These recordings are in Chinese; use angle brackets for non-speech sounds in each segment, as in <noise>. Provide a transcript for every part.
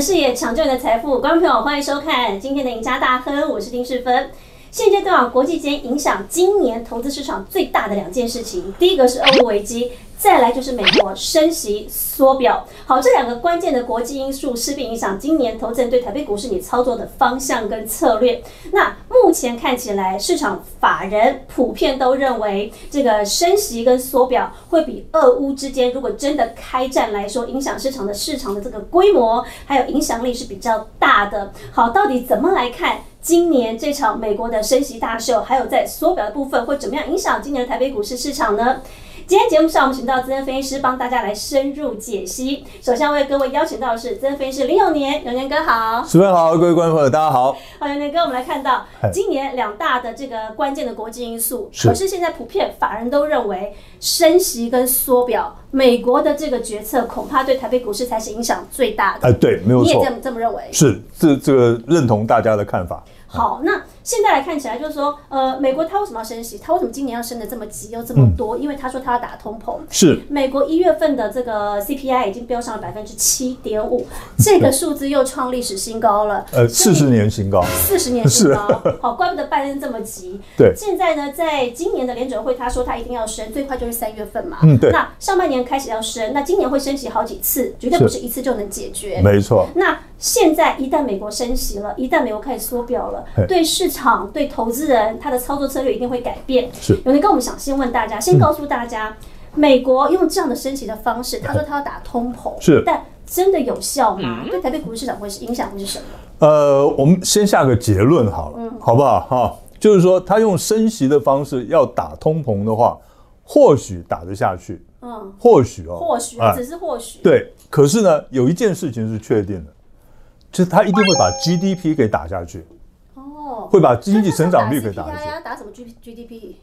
的视野，抢救你的财富，观众朋友欢迎收看今天的赢家大亨，我是丁世芬。现阶段，国际间影响今年投资市场最大的两件事情，第一个是俄乌危机，再来就是美国升息缩表。好，这两个关键的国际因素势必影响今年投资人对台北股市你操作的方向跟策略。那目前看起来，市场法人普遍都认为，这个升息跟缩表会比俄乌之间如果真的开战来说，影响市场的市场的这个规模还有影响力是比较大的。好，到底怎么来看？今年这场美国的升息大秀，还有在缩表的部分，会怎么样影响今年的台北股市市场呢？今天节目上，我们请到资深分析师帮大家来深入解析。首先为各位邀请到的是资深分析师林永年，永年哥好，主持人好，各位观众朋友大家好。好，永年哥，我们来看到今年两大的这个关键的国际因素，可是现在普遍法人都认为升息跟缩表，美国的这个决策恐怕对台北股市才是影响最大的。哎，对，没有错，你也这么这么认为？是，这这个认同大家的看法。好，那现在来看起来就是说，呃，美国它为什么要升息？它为什么今年要升的这么急又这么多？因为他说他要打通膨。是。美国一月份的这个 CPI 已经飙上了百分之七点五，这个数字又创历史新高了。呃，四十年新高。四十年新高。好，怪不得拜登这么急。对。现在呢，在今年的联准会，他说他一定要升，最快就是三月份嘛。嗯，对。那上半年开始要升，那今年会升息好几次，绝对不是一次就能解决。没错。那现在一旦美国升息了，一旦美国开始缩表了，对市场。对投资人，他的操作策略一定会改变。是，有人跟我们想先问大家，先告诉大家，美国用这样的升息的方式，他说他要打通膨，是，但真的有效吗？对台北股市市场会是影响会是什么？呃，我们先下个结论好了，嗯好不好？哈，就是说他用升息的方式要打通膨的话，或许打得下去，嗯，或许哦，或许只是或许。对，可是呢，有一件事情是确定的，就是他一定会把 GDP 给打下去。哦会把经济成长率给打下去。打什么 G G D P？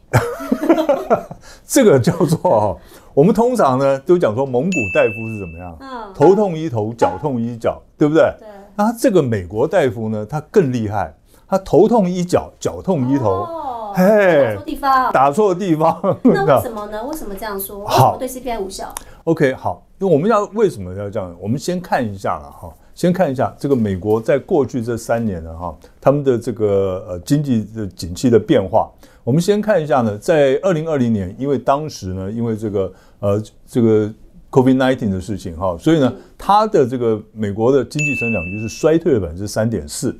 这个叫做我们通常呢都讲说蒙古大夫是怎么样？嗯，头痛医头，脚痛医脚，对不对？对。那这个美国大夫呢，他更厉害，他头痛医脚，脚痛医头。哦。嘿，打错地方。打错地方。<laughs> 那为什么呢？为什么这样说？好，对 C P I 无效。OK，好，因为我们要为什么要这样？我们先看一下了哈。先看一下这个美国在过去这三年呢，哈，他们的这个呃经济的景气的变化。我们先看一下呢，在二零二零年，因为当时呢，因为这个呃这个 COVID nineteen 的事情哈，所以呢，它的这个美国的经济增长率是衰退了百分之三点四。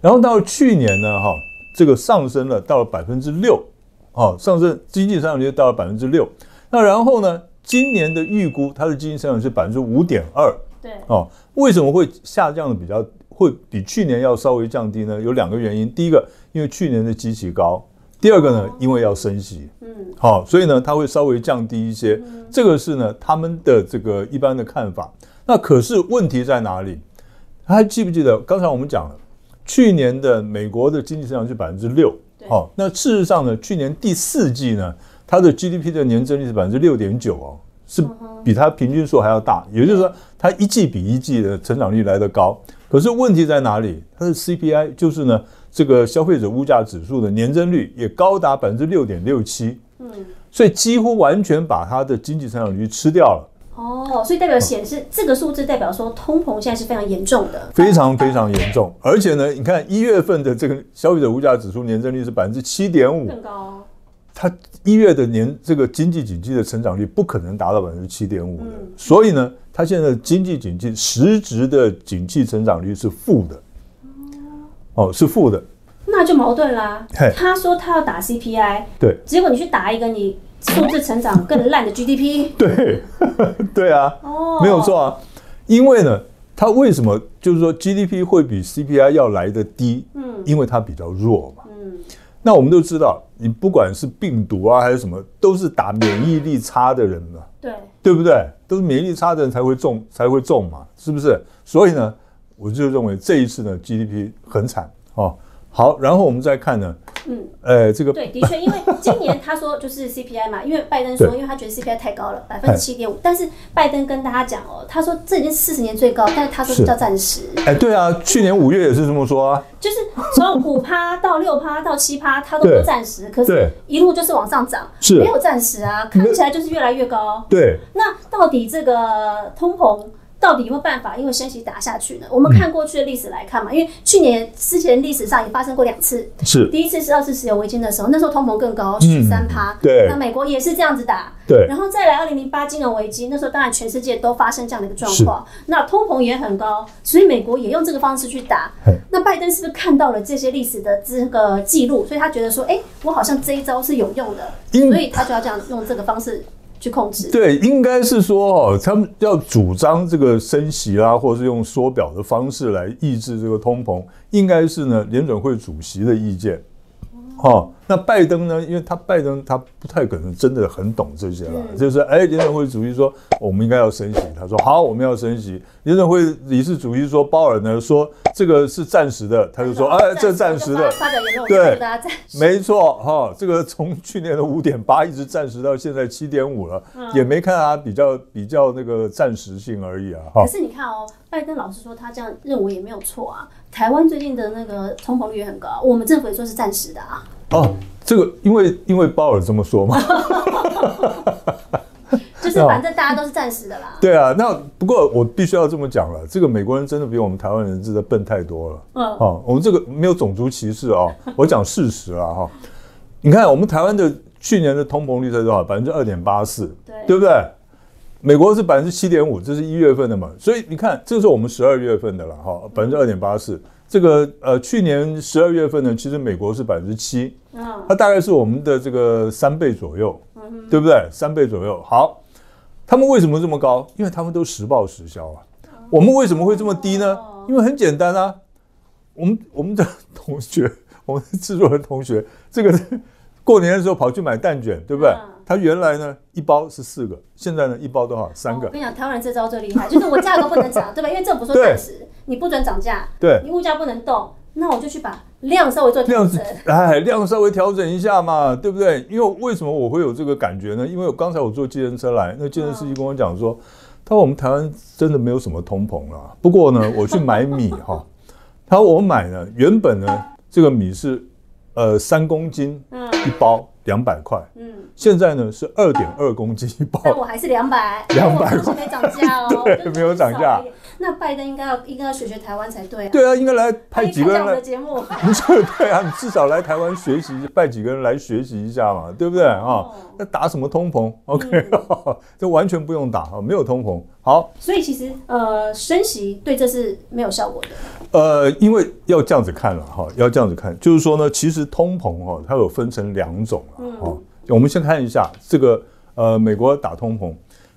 然后到去年呢，哈，这个上升了到了百分之六，哦，上升经济增长率到了百分之六。那然后呢，今年的预估它的经济增长是百分之五点二。对哦，为什么会下降的比较会比去年要稍微降低呢？有两个原因，第一个因为去年的基期高，第二个呢因为要升息，嗯，好，所以呢它会稍微降低一些，这个是呢他们的这个一般的看法。那可是问题在哪里？还记不记得刚才我们讲了，去年的美国的经济增长是百分之六，好，那事实上呢，去年第四季呢，它的 GDP 的年增率是百分之六点九哦。是比它平均数还要大，也就是说，它一季比一季的成长率来得高。可是问题在哪里？它的 CPI 就是呢，这个消费者物价指数的年增率也高达百分之六点六七。嗯，所以几乎完全把它的经济增长率吃掉了。哦，所以代表显示这个数字代表说通膨现在是非常严重的，非常非常严重。而且呢，你看一月份的这个消费者物价指数年增率是百分之七点五，更高。它一月的年这个经济景气的成长率不可能达到百分之七点五的，所以呢，它现在经济景气实质的景气成长率是负的，哦，是负的，那就矛盾啦。他说他要打 CPI，对，结果你去打一个你数字成长更烂的 GDP，对，<laughs> 对啊，哦，没有错啊，因为呢，它为什么就是说 GDP 会比 CPI 要来的低？嗯，因为它比较弱嘛。嗯那我们都知道，你不管是病毒啊还是什么，都是打免疫力差的人嘛，对对不对？都是免疫力差的人才会中才会中嘛，是不是？所以呢，我就认为这一次呢 GDP 很惨哦。好，然后我们再看呢，嗯，呃，这个对，的确，因为今年他说就是 CPI 嘛，因为拜登说，因为他觉得 CPI 太高了，百分之七点五，但是拜登跟大家讲哦，他说这已经四十年最高，但是他说叫暂时。哎，对啊，去年五月也是这么说啊，就是从五趴到六趴到七趴，他都说暂时，可是一路就是往上涨，是没有暂时啊，看起来就是越来越高。对，那到底这个通膨？到底有没有办法因为升息打下去呢？我们看过去的历史来看嘛，因为去年之前历史上也发生过两次，是。第一次是二次石油危机的时候，那时候通膨更高，十三趴，对。那美国也是这样子打，对。然后再来二零零八金融危机，那时候当然全世界都发生这样的一个状况，那通膨也很高，所以美国也用这个方式去打。嘿。那拜登是不是看到了这些历史的这个记录，所以他觉得说，哎、我好像这一招是有用的，因所以他就要这样用这个方式去控制。对，应该是说哦，他们要主张这个升息啦，或者是用缩表的方式来抑制这个通膨，应该是呢联准会主席的意见。哦，那拜登呢？因为他拜登他不太可能真的很懂这些了，就是哎，联准会主席说我们应该要升息，他说好，我们要升息。联准会理事主席说鲍尔呢说这个是暂时的，他就说哎，这暂时的，发表言论，我对大家暂时。没错，哈、这个从去年的五点八一直暂时到现在七点五了，也没看他比较比较那个暂时性而已啊，哈、可是你看哦，拜登老师说他这样认为也没有错啊。台湾最近的那个通膨率也很高，我们政府也说是暂时的啊。哦，这个因为因为鲍尔这么说嘛，<laughs> 就是反正大家都是暂时的啦。对啊，那不过我必须要这么讲了，这个美国人真的比我们台湾人真的笨太多了，嗯哦，我们这个没有种族歧视啊、我讲事实啊，哈、<laughs> 你看我们台湾的去年的通膨率才多少？百分之二点八四，对对不对？美国是百分之七点五，这是一月份的嘛，所以你看，这是我们十二月份的了哈，百分之二点八四。这个呃，去年十二月份呢，其实美国是百分之七，嗯，它大概是我们的这个三倍左右，对不对？三倍左右。好，他们为什么这么高？因为他们都实报实销啊。我们为什么会这么低呢？因为很简单啊，我们我们的同学，我们的制作人同学，这个过年的时候跑去买蛋卷，对不对嗯？他原来呢一包是四个，现在呢一包多少？三个。哦我跟你讲，台湾人这招最厉害，就是我价格不能涨，对吧？因为政府说对暂时，你不准涨价，对你物价不能动，那我就去把量稍微做调量整。哎，量稍微调整一下嘛，对不对？因为为什么我会有这个感觉呢？因为我刚才我坐计程车来，那计程司机跟我讲说，他说我们台湾真的没有什么通膨了。不过呢，<laughs> 我去买米哈，他说我买呢，原本呢这个米是呃三公斤嗯一包两百块，嗯，现在呢是二点二公斤 <laughs> 一包。但我还是两百，200我东西没涨价哦，<laughs> 对没有涨价。那拜登应该要应该要学学台湾才对啊。对啊，应该来派几个人来节目，<laughs> 不是对啊，你至少来台湾学习，派几个人来学习一下嘛，对不对啊哦？那打什么通膨？OK，这完全不用打啊，没有通膨。好，所以其实呃，升息对这是没有效果的。呃，因为要这样子看了哈，要这样子看，就是说呢，其实通膨哈，它有分成两种啊。哦，我们先看一下这个呃，美国打通膨。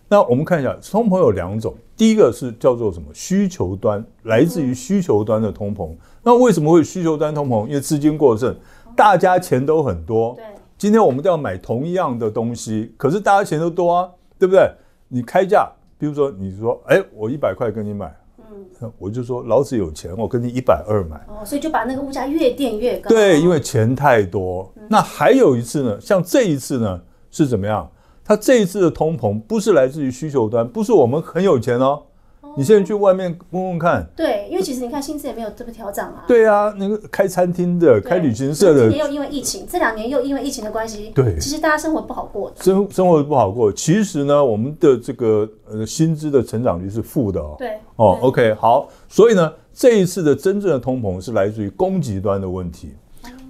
那我们看一下，通膨有两种，第一个是叫做什么？需求端，来自于需求端的通膨。那为什么会有需求端通膨？因为资金过剩，大家钱都很多。对，今天我们都要买同一样的东西，可是大家钱都多啊，对不对？你开价，比如说你说，哎，我一百块跟你买，嗯，我就说老子有钱，我跟你一百二买。哦，所以就把那个物价越垫越高。对，因为钱太多。那还有一次呢，像这一次呢是怎么样？它这一次的通膨不是来自于需求端，不是我们很有钱哦。你现在去外面问问看，对，因为其实你看薪资也没有这么调整啊。对啊，那个开餐厅的、对，开旅行社的今年又因为疫情，这两年又因为疫情的关系，对其实大家生活不好过。生生活不好过。其实呢，我们的这个呃薪资的成长率是负的哦。对，哦对，OK，好，所以呢，这一次的真正的通膨是来自于供给端的问题。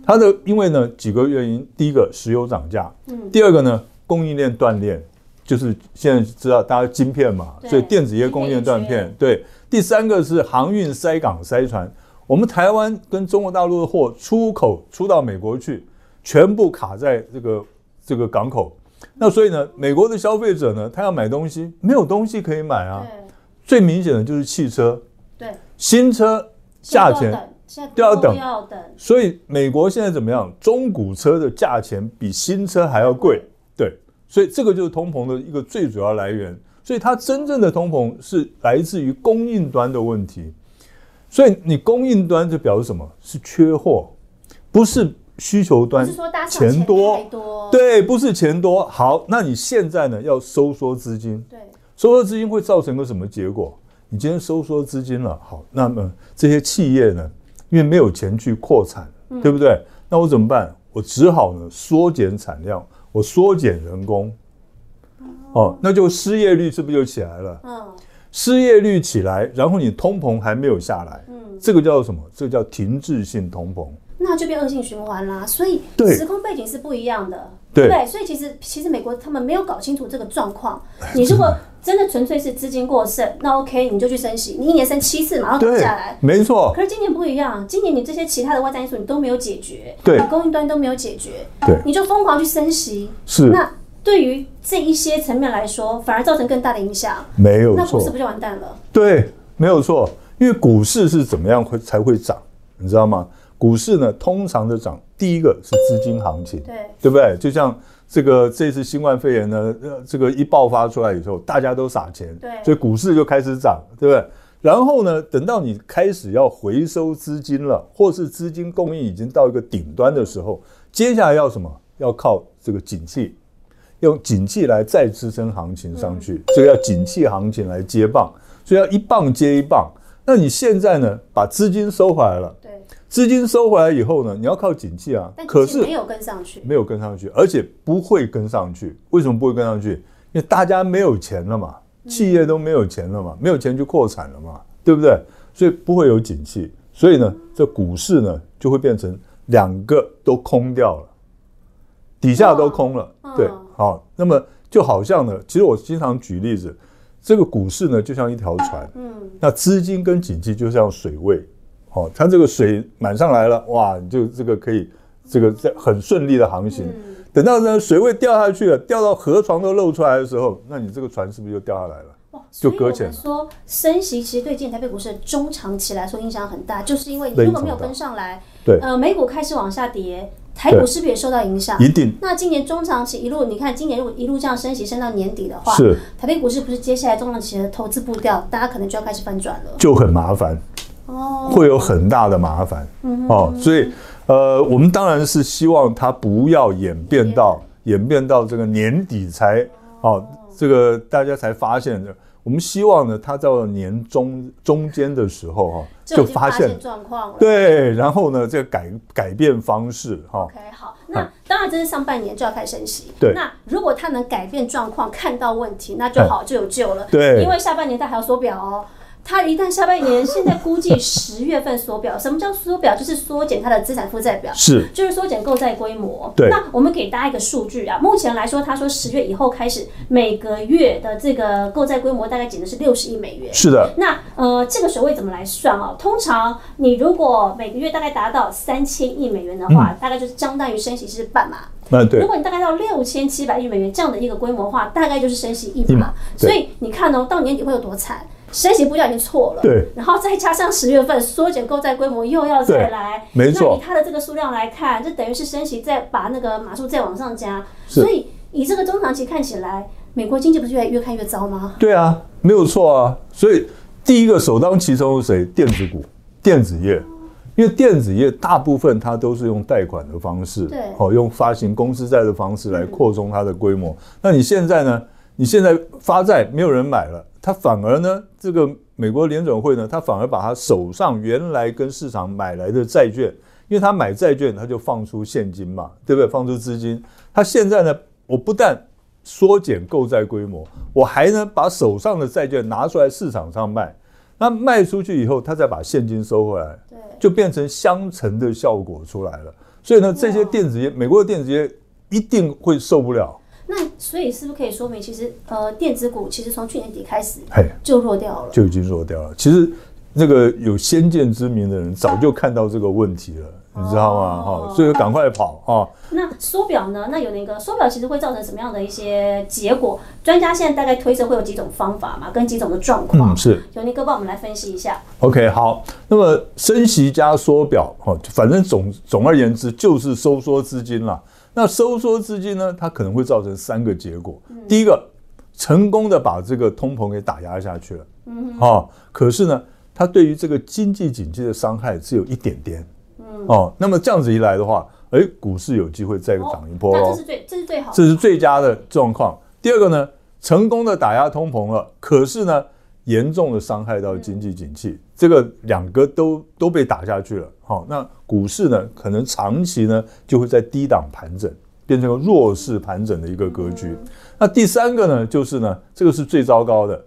它的因为呢几个原因，第一个石油涨价，嗯第二个呢供应链断裂，就是现在知道大家晶片嘛，所以电子业供应链断片片，对。第三个是航运塞港塞船，我们台湾跟中国大陆的货出口出到美国去，全部卡在这个这个港口。那所以呢，美国的消费者呢，他要买东西，没有东西可以买啊。对最明显的就是汽车，对，新车价钱，都要等都要等。所以美国现在怎么样？中古车的价钱比新车还要贵，对，所以这个就是通膨的一个最主要来源。所以它真正的通膨是来自于供应端的问题。所以你供应端就表示什么？是缺货，不是需求端不是说大钱多对，不是钱多。好，那你现在呢要收缩资金，对收缩资金会造成个什么结果？你今天收缩资金了，好，那么这些企业呢，因为没有钱去扩产，对不对？那我怎么办？我只好呢缩减产量，我缩减人工，哦，那就失业率是不是就起来了？嗯，失业率起来，然后你通膨还没有下来，嗯，这个叫什么？这个叫停滞性通膨。那就变恶性循环啦。所以对时空背景是不一样的，对不对？所以其实其实美国他们没有搞清楚这个状况。你如果真的纯粹是资金过剩，那 OK 你就去升息，你一年升七次马上打对下来。，没错，可是今年不一样，今年你这些其他的外在因素你都没有解决，对供应端都没有解决，对你就疯狂去升息，是那对于这一些层面来说，反而造成更大的影响，没有错那股市不，就完蛋了？对，没有错。因为股市是怎么样会才会涨，你知道吗？股市呢，通常的涨，第一个是资金行情，对，对不对？就像这个这次新冠肺炎呢，呃，这个一爆发出来以后，大家都撒钱，对所以股市就开始涨，对不对？然后呢，等到你开始要回收资金了，或是资金供应已经到一个顶端的时候，接下来要什么？要靠这个景气，用景气来再支撑行情上去，这个要景气行情来接棒，所以要一棒接一棒。那你现在呢，把资金收回来了，对，资金收回来以后呢，你要靠景气啊但，可是没有跟上去，没有跟上去，而且不会跟上去。为什么不会跟上去？因为大家没有钱了嘛，企业都没有钱了嘛，没有钱就扩产了嘛，对不对？所以不会有景气，所以呢，这股市呢就会变成两个都空掉了，底下都空了。嗯对，好，那么就好像呢，其实我经常举例子，这个股市呢就像一条船，嗯，那资金跟景气就像水位，哦，它这个水满上来了，哇，你就这个可以这个在很顺利的航行。嗯等到呢水位掉下去了，掉到河床都露出来的时候，那你这个船是不是就掉下来了？哇，就搁浅说升息其实对今年台北股市的中长期来说影响很大，就是因为你如果没有跟上来，对呃，美股开始往下跌，台股是不是也受到影响？一定那今年中长期一路，你看今年如果一路这样升息升到年底的话，是台北股市不是接下来中长期的投资步调，大家可能就要开始翻转了。就很麻烦，哦，会有很大的麻烦哦。所以呃，我们当然是希望它不要演变到演变到这个年底才哦，这个大家才发现的。我们希望呢，它到了年中中间的时候哈、就发现状况了。对，然后呢，这个改改变方式哈、OK，好，那当然这是上半年就要开始升息。对那如果它能改变状况，看到问题，那就好，就有救了。对因为下半年它还要缩表哦。它一旦下半年，现在估计十月份缩表，什么叫缩表？就是缩减它的资产负债表。是就是缩减购债规模。对那我们给大家一个数据啊，目前来说，他说十月以后开始，每个月的这个购债规模大概减的是六十亿美元。是的，那呃，这个水位怎么来算啊？通常你如果每个月大概达到三千亿美元的话，大概就是相当于升息是半码。那对如果你大概到六千七百亿美元这样的一个规模的话，大概就是升息一码所以你看哦，到年底会有多惨？升息步调已经错了，对，然后再加上十月份缩减购债规模又要再来，没错那以它的这个数量来看，这等于是升息再把那个码数再往上加，所以以这个中长期看起来，美国经济不是越来越看越糟吗？对啊，没有错啊。所以第一个首当其冲是谁？电子股、电子业，因为电子业大部分它都是用贷款的方式，对哦，用发行公司债的方式来扩充它的规模。那你现在呢？你现在发债没有人买了，它反而呢，这个美国联准会呢，他反而把他手上原来跟市场买来的债券，因为他买债券，他就放出现金嘛，对不对？放出资金，他现在呢，我不但缩减购债规模，我还呢把手上的债券拿出来市场上卖，那卖出去以后，他再把现金收回来，对，就变成相乘的效果出来了。所以呢，这些电子业，美国的电子业一定会受不了。那所以是不是可以说明，其实呃电子股其实从去年底开始，就弱掉了？就已经弱掉了。其实那个有先见之明的人早就看到这个问题了，你知道吗？哦哈、所以赶快跑啊！那缩表呢？那有那个缩表其实会造成什么样的一些结果？专家现在大概推测会有几种方法嘛，跟几种的状况。嗯，是有尼哥帮我们来分析一下。OK，好。那么升息加缩表，哦，反正总总而言之就是收缩资金啦。那收缩资金呢，它可能会造成三个结果。第一个，成功的把这个通膨给打压下去了，嗯，哦，可是呢，它对于这个经济景气的伤害只有一点点，嗯，哦，那么这样子一来的话，哎，股市有机会再涨一波这是最这是最好的。这是最佳的状况。第二个呢，成功的打压通膨了，可是呢，严重的伤害到经济景气，这个两个都都被打下去了。好、那股市呢，可能长期呢就会在低档盘整，变成个弱势盘整的一个格局。那第三个呢，就是呢，这个是最糟糕的，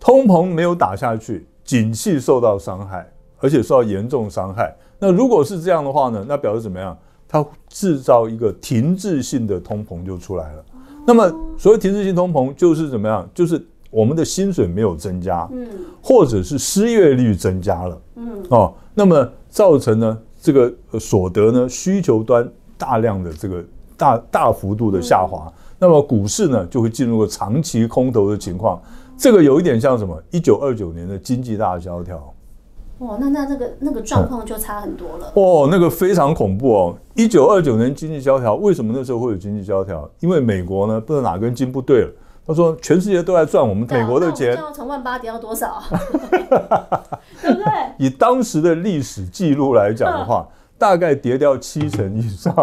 通膨没有打下去，景气受到伤害，而且受到严重伤害。那如果是这样的话呢？那表示怎么样？它制造一个停滞性的通膨就出来了。那么所谓停滞性通膨就是怎么样？就是我们的薪水没有增加，嗯，或者是失业率增加了，嗯，哦，那么造成呢这个所得呢需求端大量的这个大大幅度的下滑，那么股市呢就会进入个长期空头的情况。这个有一点像什么？一九二九年的经济大萧条。哇，那那那个那个状况就差很多了。哦，那个非常恐怖哦！一九二九年经济萧条，为什么那时候会有经济萧条？因为美国呢不知道哪根筋不对了。他说全世界都在赚我们美国的钱，要从万八跌到多少？<laughs> 对不对？以当时的历史记录来讲的话，大概跌掉七成以上，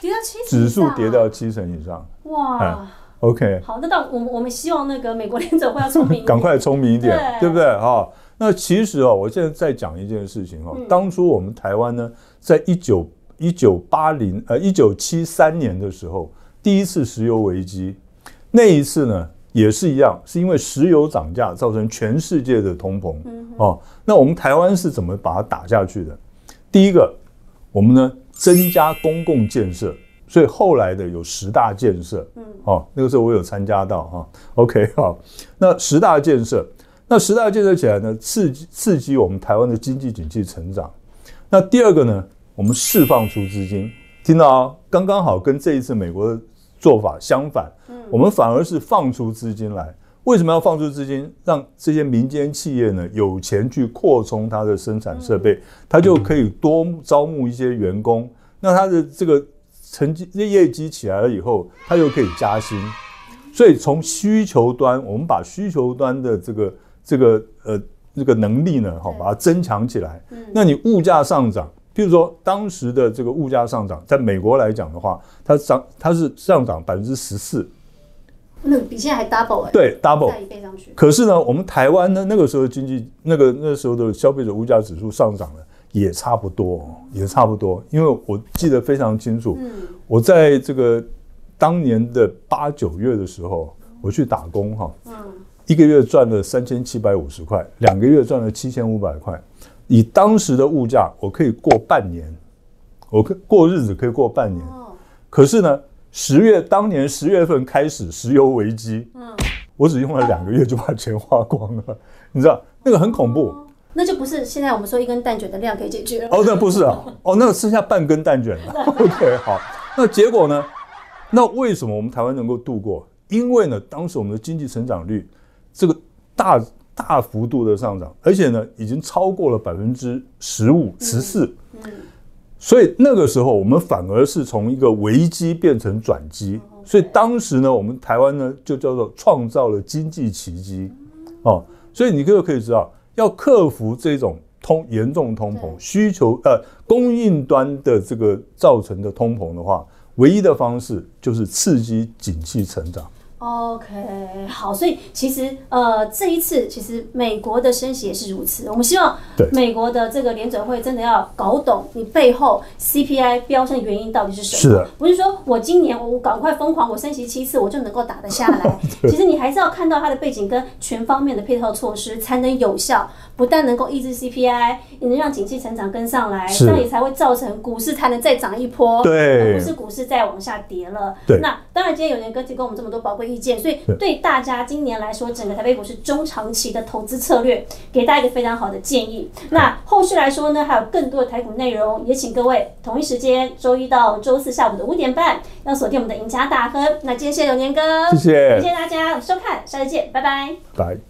跌到七指数跌掉七成以上。哇！OK，好，那到我们我们希望那个美国联准会要聪明，<laughs> 赶快聪明一点，对不对？哈，那其实哦，我现在再讲一件事情哦，当初我们台湾呢，在一九一九八零呃一九七三年的时候，第一次石油危机，那一次呢也是一样，是因为石油涨价造成全世界的通膨哦。那我们台湾是怎么把它打下去的？第一个，我们呢增加公共建设。所以后来的有十大建设，嗯，哦，那个时候我有参加到哈，OK，好，<laughs> 那十大建设，那十大建设起来呢，刺激刺激我们台湾的经济景气成长。那第二个呢，我们释放出资金，听到啊，刚刚好跟这一次美国的做法相反，嗯，我们反而是放出资金来。为什么要放出资金？让这些民间企业呢有钱去扩充它的生产设备，它就可以多招募一些员工。那它的这个。成绩业绩起来了以后，它又可以加薪，所以从需求端，我们把需求端的这个这个呃这个能力呢，好把它增强起来。那你物价上涨，譬如说当时的这个物价上涨，在美国来讲的话，它涨它是上涨百分之十四，那比现在还 double 哎，对 double 再一倍上去。可是呢，我们台湾呢，那个时候经济那个那时候的消费者物价指数上涨了。也差不多，也差不多，因为我记得非常清楚。嗯，我在这个当年的八九月的时候，我去打工哈，嗯，一个月赚了三千七百五十块，两个月赚了七千五百块。以当时的物价，我可以过半年，我可过日子可以过半年。哦，可是呢，十月当年十月份开始石油危机，嗯，我只用了两个月就把钱花光了，你知道那个很恐怖。那就不是现在我们说一根蛋卷的量可以解决了。哦，那不是啊，哦，那剩下半根蛋卷了。<laughs> OK，好，那结果呢？那为什么我们台湾能够度过？因为呢，当时我们的经济成长率这个大大幅度的上涨，而且呢，已经超过了百分之十五、十四。嗯。所以那个时候，我们反而是从一个危机变成转机。所以当时呢，我们台湾呢，就叫做创造了经济奇迹。哦，所以你就可以知道。要克服这种通严重通膨需求呃供应端的这个造成的通膨的话，唯一的方式就是刺激景气成长。OK，好，所以其实呃，这一次其实美国的升息也是如此。我们希望美国的这个联准会真的要搞懂你背后 CPI 飙升的原因到底是什么。不是说我今年我赶快疯狂我升息七次我就能够打得下来。<laughs> 其实你还是要看到它的背景跟全方面的配套措施，才能有效，不但能够抑制 CPI，也能让经济成长跟上来，这样也才会造成股市才能再涨一波，而，不是股市再往下跌了。对，那当然今天有年哥提供我们这么多宝贵。意见，所以对大家今年来说，整个台北股市中长期的投资策略，给大家一个非常好的建议。那后续来说呢，还有更多的台股内容，也请各位同一时间，周一到周四下午的五点半，要锁定我们的赢家大亨。那今天谢谢有年哥，谢谢，谢谢大家收看，下次见，拜拜，拜。